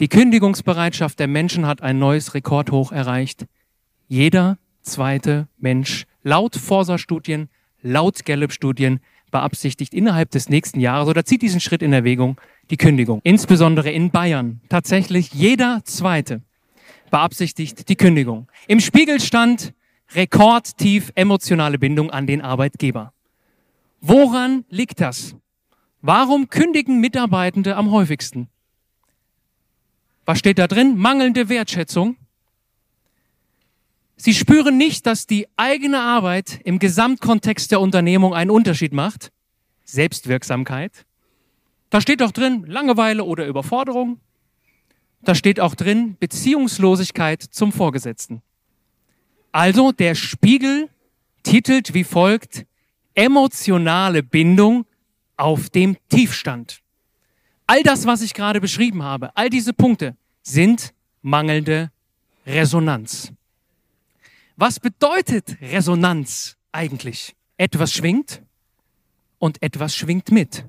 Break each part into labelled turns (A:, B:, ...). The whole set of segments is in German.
A: Die Kündigungsbereitschaft der Menschen hat ein neues Rekordhoch erreicht. Jeder zweite Mensch, laut Forsa-Studien, laut Gallup-Studien, beabsichtigt innerhalb des nächsten Jahres oder zieht diesen Schritt in Erwägung, die Kündigung. Insbesondere in Bayern. Tatsächlich jeder zweite beabsichtigt die Kündigung. Im Spiegel stand rekordtief emotionale Bindung an den Arbeitgeber. Woran liegt das? Warum kündigen Mitarbeitende am häufigsten? Was steht da drin? Mangelnde Wertschätzung. Sie spüren nicht, dass die eigene Arbeit im Gesamtkontext der Unternehmung einen Unterschied macht. Selbstwirksamkeit. Da steht auch drin Langeweile oder Überforderung. Da steht auch drin Beziehungslosigkeit zum Vorgesetzten. Also der Spiegel titelt wie folgt emotionale Bindung auf dem Tiefstand. All das, was ich gerade beschrieben habe, all diese Punkte sind mangelnde Resonanz. Was bedeutet Resonanz eigentlich? Etwas schwingt und etwas schwingt mit.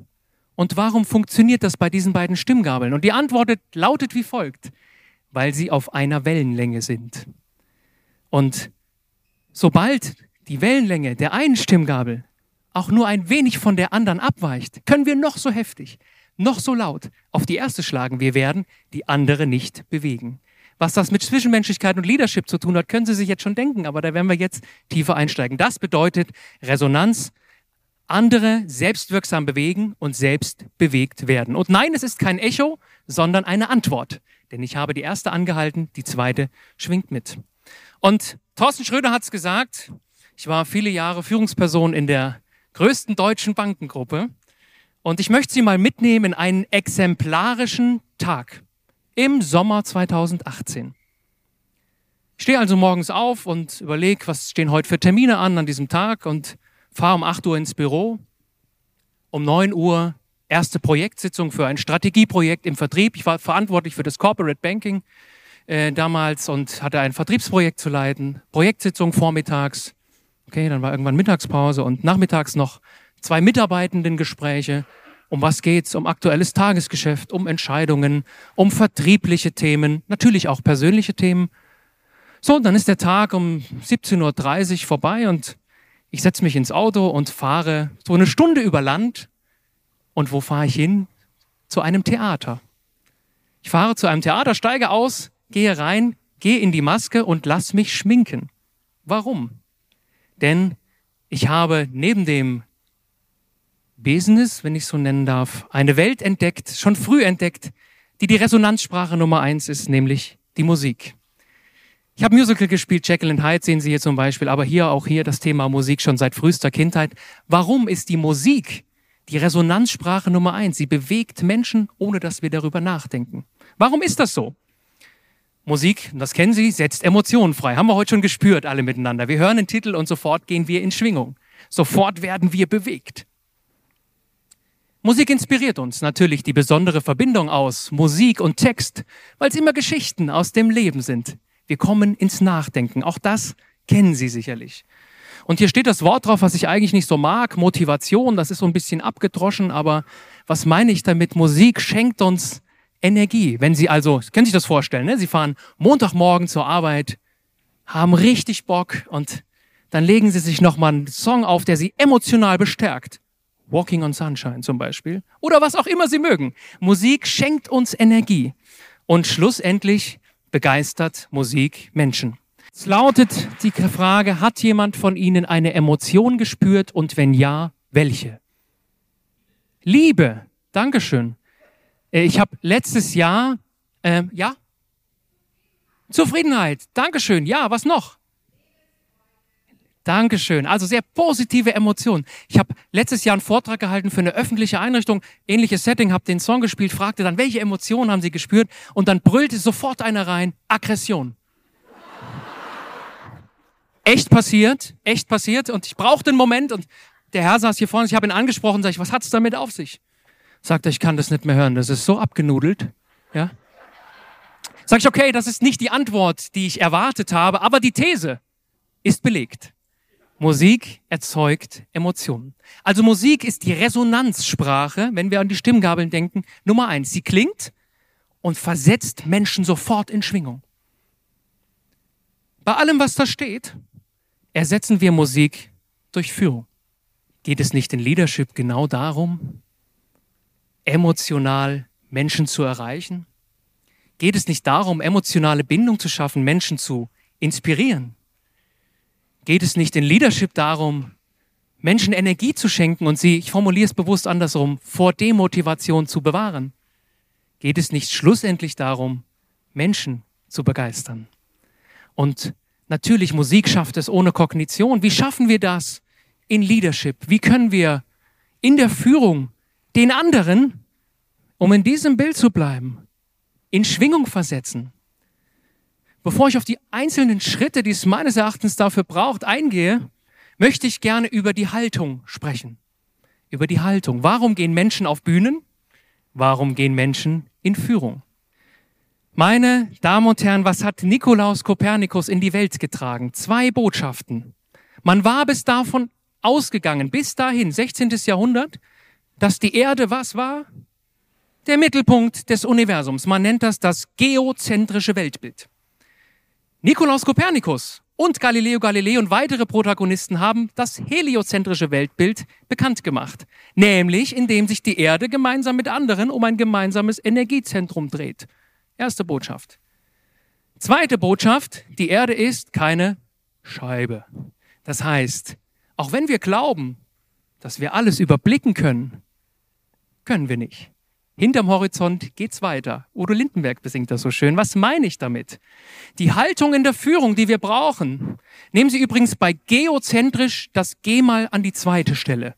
A: Und warum funktioniert das bei diesen beiden Stimmgabeln? Und die Antwort lautet wie folgt, weil sie auf einer Wellenlänge sind. Und sobald die Wellenlänge der einen Stimmgabel auch nur ein wenig von der anderen abweicht, können wir noch so heftig, noch so laut auf die erste schlagen, wir werden die andere nicht bewegen. Was das mit Zwischenmenschlichkeit und Leadership zu tun hat, können Sie sich jetzt schon denken, aber da werden wir jetzt tiefer einsteigen. Das bedeutet Resonanz, andere selbstwirksam bewegen und selbst bewegt werden. Und nein, es ist kein Echo, sondern eine Antwort. Denn ich habe die erste angehalten, die zweite schwingt mit. Und Thorsten Schröder hat es gesagt, ich war viele Jahre Führungsperson in der größten deutschen Bankengruppe und ich möchte Sie mal mitnehmen in einen exemplarischen Tag im Sommer 2018. Ich stehe also morgens auf und überlege, was stehen heute für Termine an an diesem Tag und fahre um 8 Uhr ins Büro. Um 9 Uhr erste Projektsitzung für ein Strategieprojekt im Vertrieb. Ich war verantwortlich für das Corporate Banking äh, damals und hatte ein Vertriebsprojekt zu leiten. Projektsitzung vormittags. Okay, dann war irgendwann Mittagspause und nachmittags noch zwei Mitarbeitendengespräche. Um was geht's? Um aktuelles Tagesgeschäft, um Entscheidungen, um vertriebliche Themen, natürlich auch persönliche Themen. So, dann ist der Tag um 17.30 Uhr vorbei und ich setze mich ins Auto und fahre so eine Stunde über Land. Und wo fahre ich hin? Zu einem Theater. Ich fahre zu einem Theater, steige aus, gehe rein, gehe in die Maske und lass mich schminken. Warum? Denn ich habe neben dem Business, wenn ich so nennen darf, eine Welt entdeckt, schon früh entdeckt, die die Resonanzsprache Nummer eins ist, nämlich die Musik. Ich habe Musical gespielt, Jekyll and Hyde sehen Sie hier zum Beispiel, aber hier auch hier das Thema Musik schon seit frühester Kindheit. Warum ist die Musik die Resonanzsprache Nummer eins? Sie bewegt Menschen, ohne dass wir darüber nachdenken. Warum ist das so? Musik, das kennen Sie, setzt Emotionen frei. Haben wir heute schon gespürt, alle miteinander. Wir hören den Titel und sofort gehen wir in Schwingung. Sofort werden wir bewegt. Musik inspiriert uns natürlich die besondere Verbindung aus Musik und Text, weil es immer Geschichten aus dem Leben sind. Wir kommen ins Nachdenken. Auch das kennen Sie sicherlich. Und hier steht das Wort drauf, was ich eigentlich nicht so mag, Motivation. Das ist so ein bisschen abgedroschen, aber was meine ich damit? Musik schenkt uns Energie. Wenn Sie also, können Sie sich das vorstellen, ne? Sie fahren Montagmorgen zur Arbeit, haben richtig Bock und dann legen Sie sich nochmal einen Song auf, der Sie emotional bestärkt. Walking on Sunshine zum Beispiel. Oder was auch immer Sie mögen. Musik schenkt uns Energie. Und schlussendlich begeistert Musik Menschen. Es lautet die Frage, hat jemand von Ihnen eine Emotion gespürt und wenn ja, welche? Liebe. Dankeschön. Äh, ich habe letztes Jahr, äh, ja? Zufriedenheit. Dankeschön. Ja, was noch? Dankeschön. Also sehr positive Emotionen. Ich habe letztes Jahr einen Vortrag gehalten für eine öffentliche Einrichtung, ähnliches Setting, habe den Song gespielt, fragte dann, welche Emotionen haben Sie gespürt? Und dann brüllte sofort einer rein, Aggression. echt passiert, echt passiert. Und ich brauchte einen Moment und der Herr saß hier vorne, ich habe ihn angesprochen, sage ich, was hat's damit auf sich? Sagt er, ich kann das nicht mehr hören, das ist so abgenudelt. Ja? Sag ich, okay, das ist nicht die Antwort, die ich erwartet habe, aber die These ist belegt. Musik erzeugt Emotionen. Also Musik ist die Resonanzsprache, wenn wir an die Stimmgabeln denken, Nummer eins. Sie klingt und versetzt Menschen sofort in Schwingung. Bei allem, was da steht, ersetzen wir Musik durch Führung. Geht es nicht in Leadership genau darum, emotional Menschen zu erreichen? Geht es nicht darum, emotionale Bindung zu schaffen, Menschen zu inspirieren? Geht es nicht in Leadership darum, Menschen Energie zu schenken und sie, ich formuliere es bewusst andersrum, vor Demotivation zu bewahren? Geht es nicht schlussendlich darum, Menschen zu begeistern? Und natürlich, Musik schafft es ohne Kognition. Wie schaffen wir das in Leadership? Wie können wir in der Führung den anderen, um in diesem Bild zu bleiben, in Schwingung versetzen? Bevor ich auf die einzelnen Schritte, die es meines Erachtens dafür braucht, eingehe, möchte ich gerne über die Haltung sprechen. Über die Haltung. Warum gehen Menschen auf Bühnen? Warum gehen Menschen in Führung? Meine Damen und Herren, was hat Nikolaus Kopernikus in die Welt getragen? Zwei Botschaften. Man war bis davon ausgegangen, bis dahin, 16. Jahrhundert, dass die Erde was war? Der Mittelpunkt des Universums. Man nennt das das geozentrische Weltbild. Nikolaus Kopernikus und Galileo Galilei und weitere Protagonisten haben das heliozentrische Weltbild bekannt gemacht, nämlich indem sich die Erde gemeinsam mit anderen um ein gemeinsames Energiezentrum dreht. Erste Botschaft. Zweite Botschaft, die Erde ist keine Scheibe. Das heißt, auch wenn wir glauben, dass wir alles überblicken können, können wir nicht. Hinterm Horizont geht's weiter. Udo Lindenberg besingt das so schön. Was meine ich damit? Die Haltung in der Führung, die wir brauchen. Nehmen Sie übrigens bei geozentrisch das G mal an die zweite Stelle.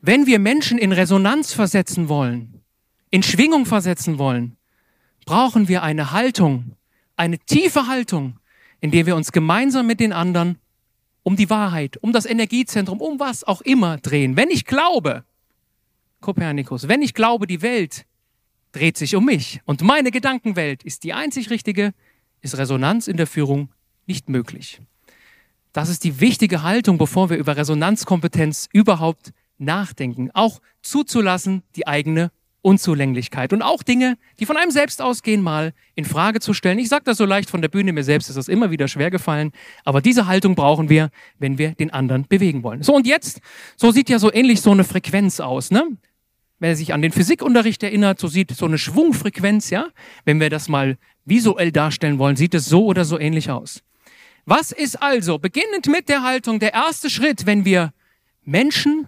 A: Wenn wir Menschen in Resonanz versetzen wollen, in Schwingung versetzen wollen, brauchen wir eine Haltung, eine tiefe Haltung, in der wir uns gemeinsam mit den anderen um die Wahrheit, um das Energiezentrum, um was auch immer drehen. Wenn ich glaube, Kopernikus. Wenn ich glaube, die Welt dreht sich um mich und meine Gedankenwelt ist die einzig richtige, ist Resonanz in der Führung nicht möglich. Das ist die wichtige Haltung, bevor wir über Resonanzkompetenz überhaupt nachdenken. Auch zuzulassen, die eigene Unzulänglichkeit und auch Dinge, die von einem selbst ausgehen, mal in Frage zu stellen. Ich sage das so leicht von der Bühne, mir selbst ist das immer wieder schwer gefallen, aber diese Haltung brauchen wir, wenn wir den anderen bewegen wollen. So und jetzt, so sieht ja so ähnlich so eine Frequenz aus, ne? Wer sich an den Physikunterricht erinnert, so sieht so eine Schwungfrequenz, ja? Wenn wir das mal visuell darstellen wollen, sieht es so oder so ähnlich aus. Was ist also, beginnend mit der Haltung, der erste Schritt, wenn wir Menschen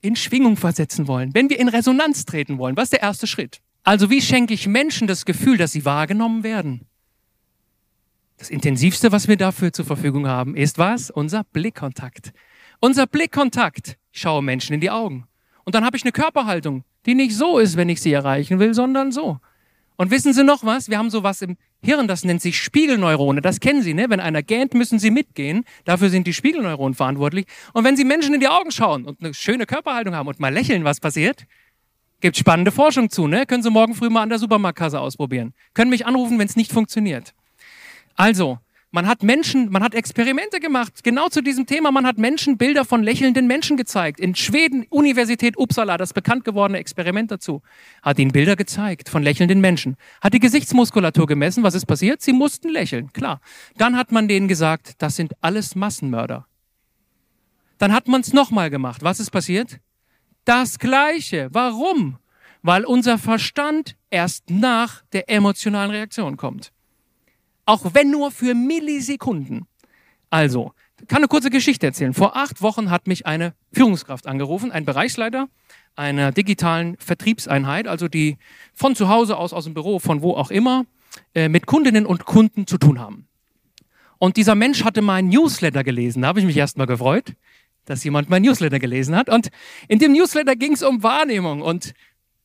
A: in Schwingung versetzen wollen, wenn wir in Resonanz treten wollen? Was ist der erste Schritt? Also wie schenke ich Menschen das Gefühl, dass sie wahrgenommen werden? Das Intensivste, was wir dafür zur Verfügung haben, ist was? Unser Blickkontakt. Unser Blickkontakt. Ich schaue Menschen in die Augen. Und dann habe ich eine Körperhaltung, die nicht so ist, wenn ich sie erreichen will, sondern so. Und wissen Sie noch was? Wir haben sowas im Hirn, das nennt sich Spiegelneurone. Das kennen Sie, ne? Wenn einer gähnt, müssen Sie mitgehen. Dafür sind die Spiegelneuronen verantwortlich. Und wenn Sie Menschen in die Augen schauen und eine schöne Körperhaltung haben und mal lächeln, was passiert? Gibt spannende Forschung zu, ne? Können Sie morgen früh mal an der Supermarktkasse ausprobieren. Können mich anrufen, wenn es nicht funktioniert. Also, man hat Menschen, man hat Experimente gemacht, genau zu diesem Thema. Man hat Menschen Bilder von lächelnden Menschen gezeigt. In Schweden, Universität Uppsala, das bekannt gewordene Experiment dazu, hat ihnen Bilder gezeigt von lächelnden Menschen. Hat die Gesichtsmuskulatur gemessen. Was ist passiert? Sie mussten lächeln, klar. Dann hat man denen gesagt, das sind alles Massenmörder. Dann hat man es nochmal gemacht. Was ist passiert? Das Gleiche. Warum? Weil unser Verstand erst nach der emotionalen Reaktion kommt. Auch wenn nur für Millisekunden. Also, kann eine kurze Geschichte erzählen. Vor acht Wochen hat mich eine Führungskraft angerufen, ein Bereichsleiter einer digitalen Vertriebseinheit, also die von zu Hause aus, aus dem Büro, von wo auch immer, äh, mit Kundinnen und Kunden zu tun haben. Und dieser Mensch hatte meinen Newsletter gelesen. Da habe ich mich erstmal gefreut, dass jemand meinen Newsletter gelesen hat. Und in dem Newsletter ging es um Wahrnehmung. Und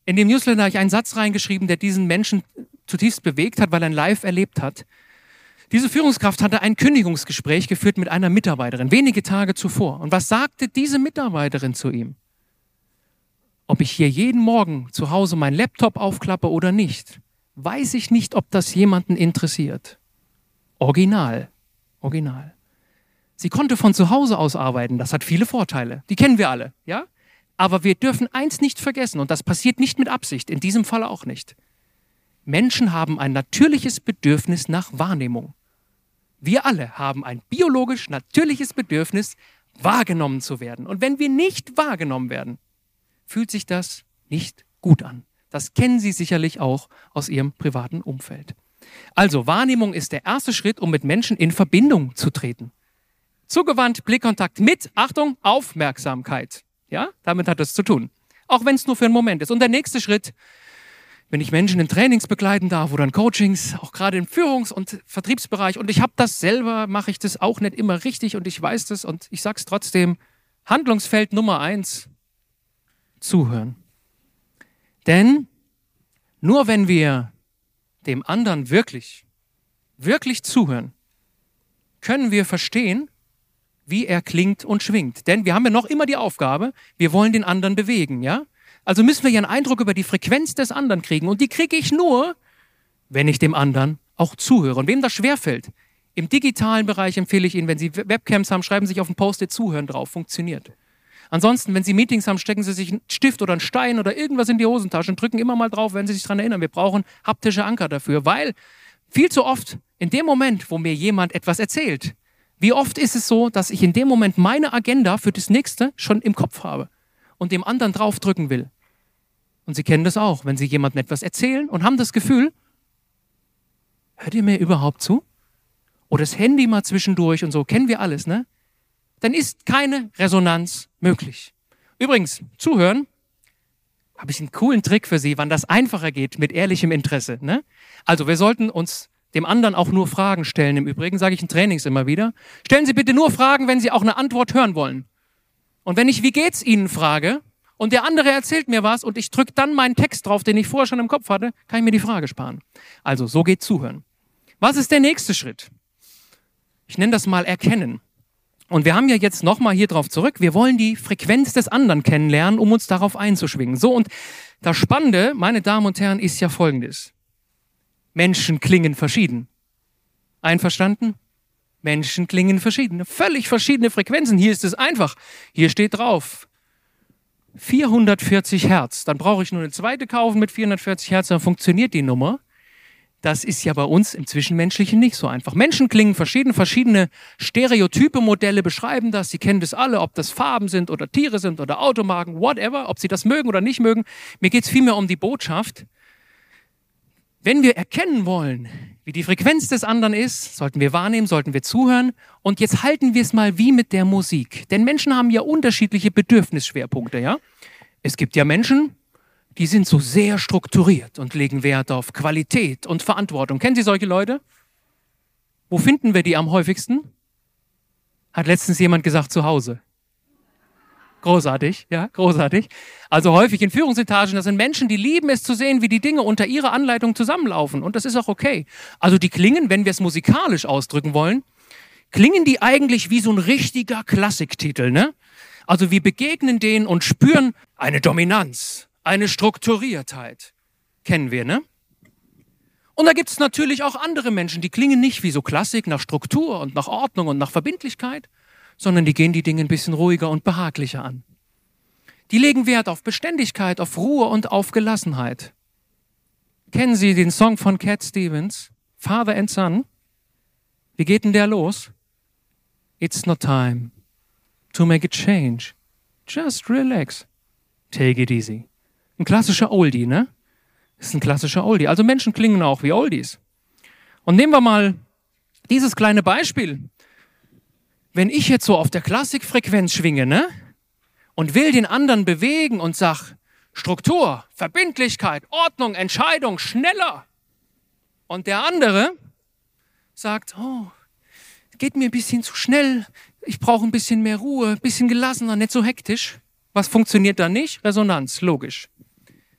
A: in dem Newsletter habe ich einen Satz reingeschrieben, der diesen Menschen zutiefst bewegt hat, weil er Live erlebt hat. Diese Führungskraft hatte ein Kündigungsgespräch geführt mit einer Mitarbeiterin, wenige Tage zuvor. Und was sagte diese Mitarbeiterin zu ihm? Ob ich hier jeden Morgen zu Hause meinen Laptop aufklappe oder nicht, weiß ich nicht, ob das jemanden interessiert. Original. Original. Sie konnte von zu Hause aus arbeiten, das hat viele Vorteile. Die kennen wir alle, ja? Aber wir dürfen eins nicht vergessen, und das passiert nicht mit Absicht, in diesem Fall auch nicht. Menschen haben ein natürliches Bedürfnis nach Wahrnehmung. Wir alle haben ein biologisch natürliches Bedürfnis, wahrgenommen zu werden. Und wenn wir nicht wahrgenommen werden, fühlt sich das nicht gut an. Das kennen Sie sicherlich auch aus Ihrem privaten Umfeld. Also Wahrnehmung ist der erste Schritt, um mit Menschen in Verbindung zu treten. Zugewandt, Blickkontakt mit, Achtung, Aufmerksamkeit. Ja, damit hat es zu tun. Auch wenn es nur für einen Moment ist. Und der nächste Schritt, wenn ich Menschen in Trainings begleiten darf oder in Coachings, auch gerade im Führungs- und Vertriebsbereich, und ich habe das selber, mache ich das auch nicht immer richtig und ich weiß das und ich sage es trotzdem, Handlungsfeld Nummer eins, zuhören. Denn nur wenn wir dem anderen wirklich, wirklich zuhören, können wir verstehen, wie er klingt und schwingt. Denn wir haben ja noch immer die Aufgabe, wir wollen den anderen bewegen, ja? Also müssen wir ja einen Eindruck über die Frequenz des anderen kriegen. Und die kriege ich nur, wenn ich dem anderen auch zuhöre. Und wem das schwerfällt, im digitalen Bereich empfehle ich Ihnen, wenn Sie Webcams haben, schreiben Sie sich auf ein Post-it Zuhören drauf. Funktioniert. Ansonsten, wenn Sie Meetings haben, stecken Sie sich einen Stift oder einen Stein oder irgendwas in die Hosentasche und drücken immer mal drauf, wenn Sie sich daran erinnern. Wir brauchen haptische Anker dafür, weil viel zu oft in dem Moment, wo mir jemand etwas erzählt, wie oft ist es so, dass ich in dem Moment meine Agenda für das nächste schon im Kopf habe und dem anderen draufdrücken will. Und Sie kennen das auch, wenn Sie jemandem etwas erzählen und haben das Gefühl, hört ihr mir überhaupt zu? Oder das Handy mal zwischendurch und so, kennen wir alles, ne? dann ist keine Resonanz möglich. Übrigens, zuhören, habe ich einen coolen Trick für Sie, wann das einfacher geht mit ehrlichem Interesse. Ne? Also wir sollten uns dem anderen auch nur Fragen stellen. Im Übrigen sage ich in Trainings immer wieder. Stellen Sie bitte nur Fragen, wenn Sie auch eine Antwort hören wollen. Und wenn ich, wie geht's Ihnen, frage, und der andere erzählt mir was und ich drücke dann meinen Text drauf, den ich vorher schon im Kopf hatte, kann ich mir die Frage sparen. Also, so geht Zuhören. Was ist der nächste Schritt? Ich nenne das mal Erkennen. Und wir haben ja jetzt nochmal hier drauf zurück. Wir wollen die Frequenz des anderen kennenlernen, um uns darauf einzuschwingen. So, und das Spannende, meine Damen und Herren, ist ja folgendes. Menschen klingen verschieden. Einverstanden? Menschen klingen verschieden. Völlig verschiedene Frequenzen. Hier ist es einfach. Hier steht drauf. 440 Hertz. Dann brauche ich nur eine zweite kaufen mit 440 Hertz, dann funktioniert die Nummer. Das ist ja bei uns im Zwischenmenschlichen nicht so einfach. Menschen klingen verschieden, verschiedene Stereotype, Modelle beschreiben das. Sie kennen das alle, ob das Farben sind oder Tiere sind oder Automarken, whatever, ob sie das mögen oder nicht mögen. Mir geht es vielmehr um die Botschaft. Wenn wir erkennen wollen, wie die Frequenz des anderen ist, sollten wir wahrnehmen, sollten wir zuhören. Und jetzt halten wir es mal wie mit der Musik. Denn Menschen haben ja unterschiedliche Bedürfnisschwerpunkte, ja? Es gibt ja Menschen, die sind so sehr strukturiert und legen Wert auf Qualität und Verantwortung. Kennen Sie solche Leute? Wo finden wir die am häufigsten? Hat letztens jemand gesagt, zu Hause. Großartig, ja, großartig. Also häufig in Führungsetagen, das sind Menschen, die lieben es zu sehen, wie die Dinge unter ihrer Anleitung zusammenlaufen. Und das ist auch okay. Also die klingen, wenn wir es musikalisch ausdrücken wollen, klingen die eigentlich wie so ein richtiger Klassiktitel, ne? Also wir begegnen denen und spüren eine Dominanz, eine Strukturiertheit. Kennen wir, ne? Und da gibt es natürlich auch andere Menschen, die klingen nicht wie so Klassik nach Struktur und nach Ordnung und nach Verbindlichkeit, sondern die gehen die Dinge ein bisschen ruhiger und behaglicher an. Die legen Wert auf Beständigkeit, auf Ruhe und auf Gelassenheit. Kennen Sie den Song von Cat Stevens, Father and Son? Wie geht denn der los? It's not time to make a change. Just relax. Take it easy. Ein klassischer Oldie, ne? ist ein klassischer Oldie. Also Menschen klingen auch wie Oldies. Und nehmen wir mal dieses kleine Beispiel. Wenn ich jetzt so auf der Klassikfrequenz schwinge, ne? Und will den anderen bewegen und sag, Struktur, Verbindlichkeit, Ordnung, Entscheidung, schneller. Und der andere sagt, oh, geht mir ein bisschen zu schnell, ich brauche ein bisschen mehr Ruhe, ein bisschen gelassener, nicht so hektisch. Was funktioniert da nicht? Resonanz, logisch.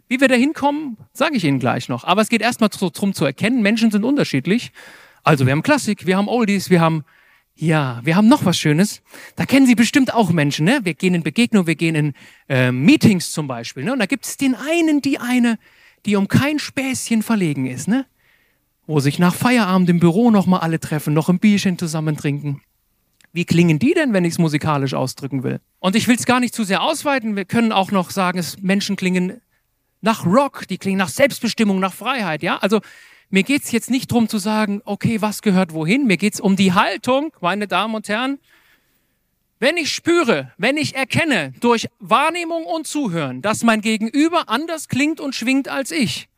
A: Wie wir da hinkommen, sage ich Ihnen gleich noch. Aber es geht erstmal darum zu erkennen, Menschen sind unterschiedlich. Also wir haben Klassik, wir haben Oldies, wir haben, ja, wir haben noch was Schönes. Da kennen Sie bestimmt auch Menschen, ne? Wir gehen in Begegnungen, wir gehen in äh, Meetings zum Beispiel, ne? Und da gibt es den einen, die eine, die um kein Späßchen verlegen ist, ne? Wo sich nach Feierabend im Büro nochmal alle treffen, noch ein Bierchen zusammen trinken. Wie klingen die denn, wenn ich es musikalisch ausdrücken will? Und ich will es gar nicht zu sehr ausweiten. Wir können auch noch sagen, es Menschen klingen nach Rock, die klingen nach Selbstbestimmung, nach Freiheit. Ja, also mir geht's jetzt nicht drum zu sagen, okay, was gehört wohin. Mir geht's um die Haltung, meine Damen und Herren. Wenn ich spüre, wenn ich erkenne durch Wahrnehmung und Zuhören, dass mein Gegenüber anders klingt und schwingt als ich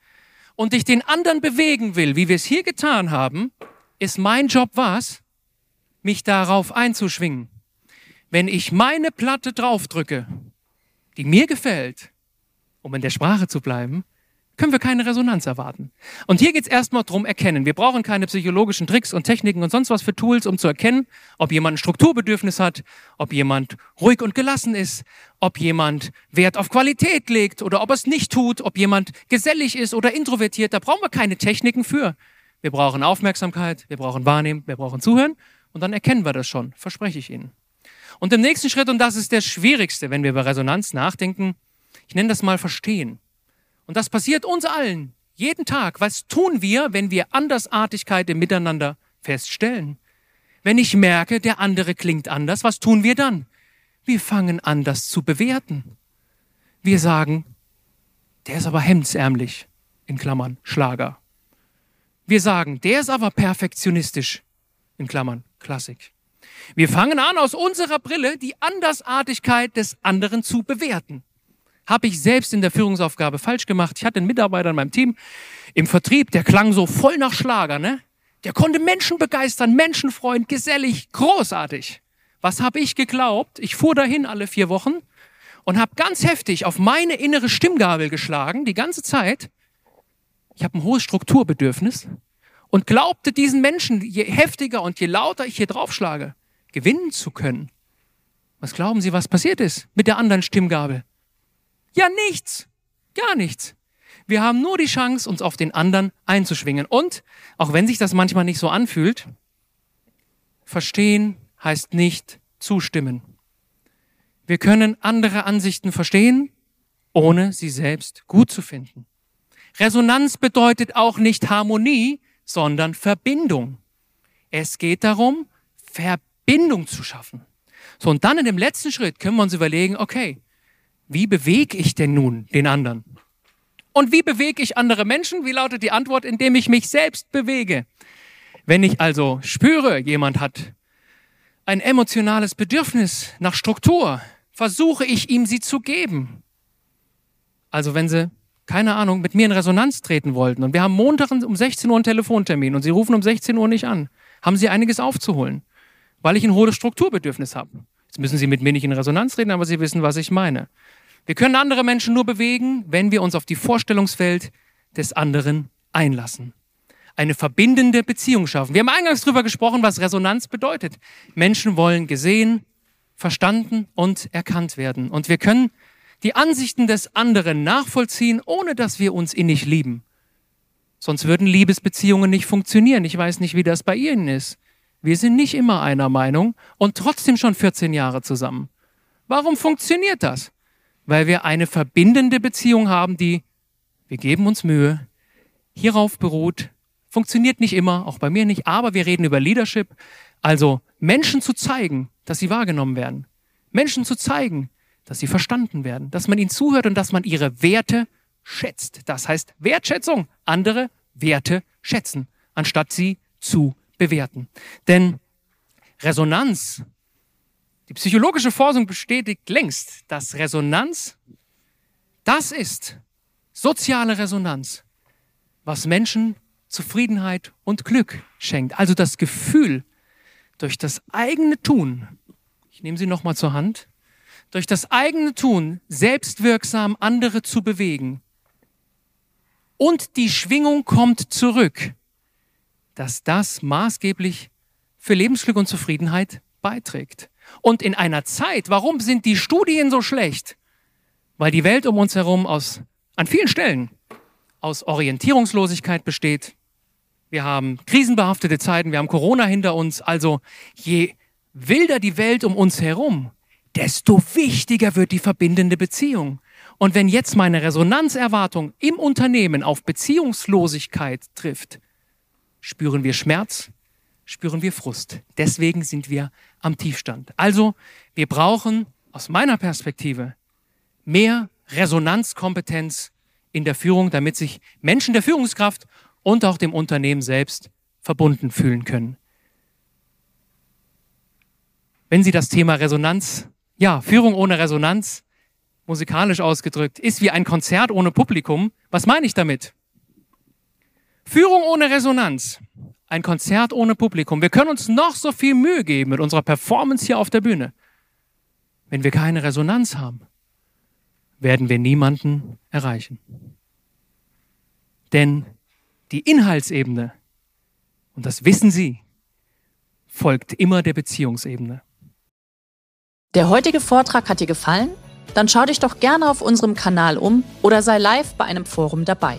A: und ich den anderen bewegen will, wie wir es hier getan haben, ist mein Job was? Mich darauf einzuschwingen. Wenn ich meine Platte draufdrücke, die mir gefällt, um in der Sprache zu bleiben, können wir keine Resonanz erwarten. Und hier geht es erstmal drum erkennen. Wir brauchen keine psychologischen Tricks und Techniken und sonst was für Tools, um zu erkennen, ob jemand ein Strukturbedürfnis hat, ob jemand ruhig und gelassen ist, ob jemand Wert auf Qualität legt oder ob er es nicht tut, ob jemand gesellig ist oder introvertiert. Da brauchen wir keine Techniken für. Wir brauchen Aufmerksamkeit, wir brauchen Wahrnehmen, wir brauchen Zuhören und dann erkennen wir das schon, verspreche ich Ihnen. Und im nächsten Schritt, und das ist der schwierigste, wenn wir über Resonanz nachdenken, ich nenne das mal Verstehen. Und das passiert uns allen, jeden Tag. Was tun wir, wenn wir Andersartigkeit im Miteinander feststellen? Wenn ich merke, der andere klingt anders, was tun wir dann? Wir fangen an, das zu bewerten. Wir sagen, der ist aber hemdsärmlich, in Klammern, Schlager. Wir sagen, der ist aber perfektionistisch, in Klammern, Klassik. Wir fangen an, aus unserer Brille die Andersartigkeit des anderen zu bewerten habe ich selbst in der Führungsaufgabe falsch gemacht. Ich hatte einen Mitarbeiter in meinem Team im Vertrieb, der klang so voll nach Schlager, ne? Der konnte Menschen begeistern, Menschenfreund, gesellig, großartig. Was habe ich geglaubt? Ich fuhr dahin alle vier Wochen und habe ganz heftig auf meine innere Stimmgabel geschlagen, die ganze Zeit. Ich habe ein hohes Strukturbedürfnis und glaubte diesen Menschen, je heftiger und je lauter ich hier draufschlage, gewinnen zu können. Was glauben Sie, was passiert ist mit der anderen Stimmgabel? Ja, nichts. Gar nichts. Wir haben nur die Chance, uns auf den anderen einzuschwingen. Und, auch wenn sich das manchmal nicht so anfühlt, verstehen heißt nicht zustimmen. Wir können andere Ansichten verstehen, ohne sie selbst gut zu finden. Resonanz bedeutet auch nicht Harmonie, sondern Verbindung. Es geht darum, Verbindung zu schaffen. So, und dann in dem letzten Schritt können wir uns überlegen, okay, wie bewege ich denn nun den anderen? Und wie bewege ich andere Menschen? Wie lautet die Antwort? Indem ich mich selbst bewege. Wenn ich also spüre, jemand hat ein emotionales Bedürfnis nach Struktur, versuche ich ihm sie zu geben. Also wenn sie, keine Ahnung, mit mir in Resonanz treten wollten und wir haben Montag um 16 Uhr einen Telefontermin und sie rufen um 16 Uhr nicht an, haben sie einiges aufzuholen, weil ich ein hohes Strukturbedürfnis habe. Jetzt müssen Sie mit mir nicht in Resonanz reden, aber Sie wissen, was ich meine. Wir können andere Menschen nur bewegen, wenn wir uns auf die Vorstellungswelt des anderen einlassen. Eine verbindende Beziehung schaffen. Wir haben eingangs darüber gesprochen, was Resonanz bedeutet. Menschen wollen gesehen, verstanden und erkannt werden. Und wir können die Ansichten des anderen nachvollziehen, ohne dass wir uns innig lieben. Sonst würden Liebesbeziehungen nicht funktionieren. Ich weiß nicht, wie das bei Ihnen ist. Wir sind nicht immer einer Meinung und trotzdem schon 14 Jahre zusammen. Warum funktioniert das? Weil wir eine verbindende Beziehung haben, die, wir geben uns Mühe, hierauf beruht. Funktioniert nicht immer, auch bei mir nicht, aber wir reden über Leadership. Also Menschen zu zeigen, dass sie wahrgenommen werden. Menschen zu zeigen, dass sie verstanden werden, dass man ihnen zuhört und dass man ihre Werte schätzt. Das heißt Wertschätzung, andere Werte schätzen, anstatt sie zu bewerten. Denn Resonanz, die psychologische Forschung bestätigt längst, dass Resonanz, das ist soziale Resonanz, was Menschen Zufriedenheit und Glück schenkt. Also das Gefühl, durch das eigene Tun, ich nehme sie nochmal zur Hand, durch das eigene Tun selbstwirksam andere zu bewegen. Und die Schwingung kommt zurück dass das maßgeblich für Lebensglück und Zufriedenheit beiträgt. Und in einer Zeit, warum sind die Studien so schlecht? Weil die Welt um uns herum aus, an vielen Stellen aus Orientierungslosigkeit besteht. Wir haben krisenbehaftete Zeiten, wir haben Corona hinter uns. Also je wilder die Welt um uns herum, desto wichtiger wird die verbindende Beziehung. Und wenn jetzt meine Resonanzerwartung im Unternehmen auf Beziehungslosigkeit trifft, spüren wir Schmerz, spüren wir Frust. Deswegen sind wir am Tiefstand. Also, wir brauchen aus meiner Perspektive mehr Resonanzkompetenz in der Führung, damit sich Menschen der Führungskraft und auch dem Unternehmen selbst verbunden fühlen können. Wenn Sie das Thema Resonanz, ja, Führung ohne Resonanz, musikalisch ausgedrückt, ist wie ein Konzert ohne Publikum, was meine ich damit? Führung ohne Resonanz, ein Konzert ohne Publikum. Wir können uns noch so viel Mühe geben mit unserer Performance hier auf der Bühne. Wenn wir keine Resonanz haben, werden wir niemanden erreichen. Denn die Inhaltsebene, und das wissen Sie, folgt immer der Beziehungsebene.
B: Der heutige Vortrag hat dir gefallen? Dann schau dich doch gerne auf unserem Kanal um oder sei live bei einem Forum dabei.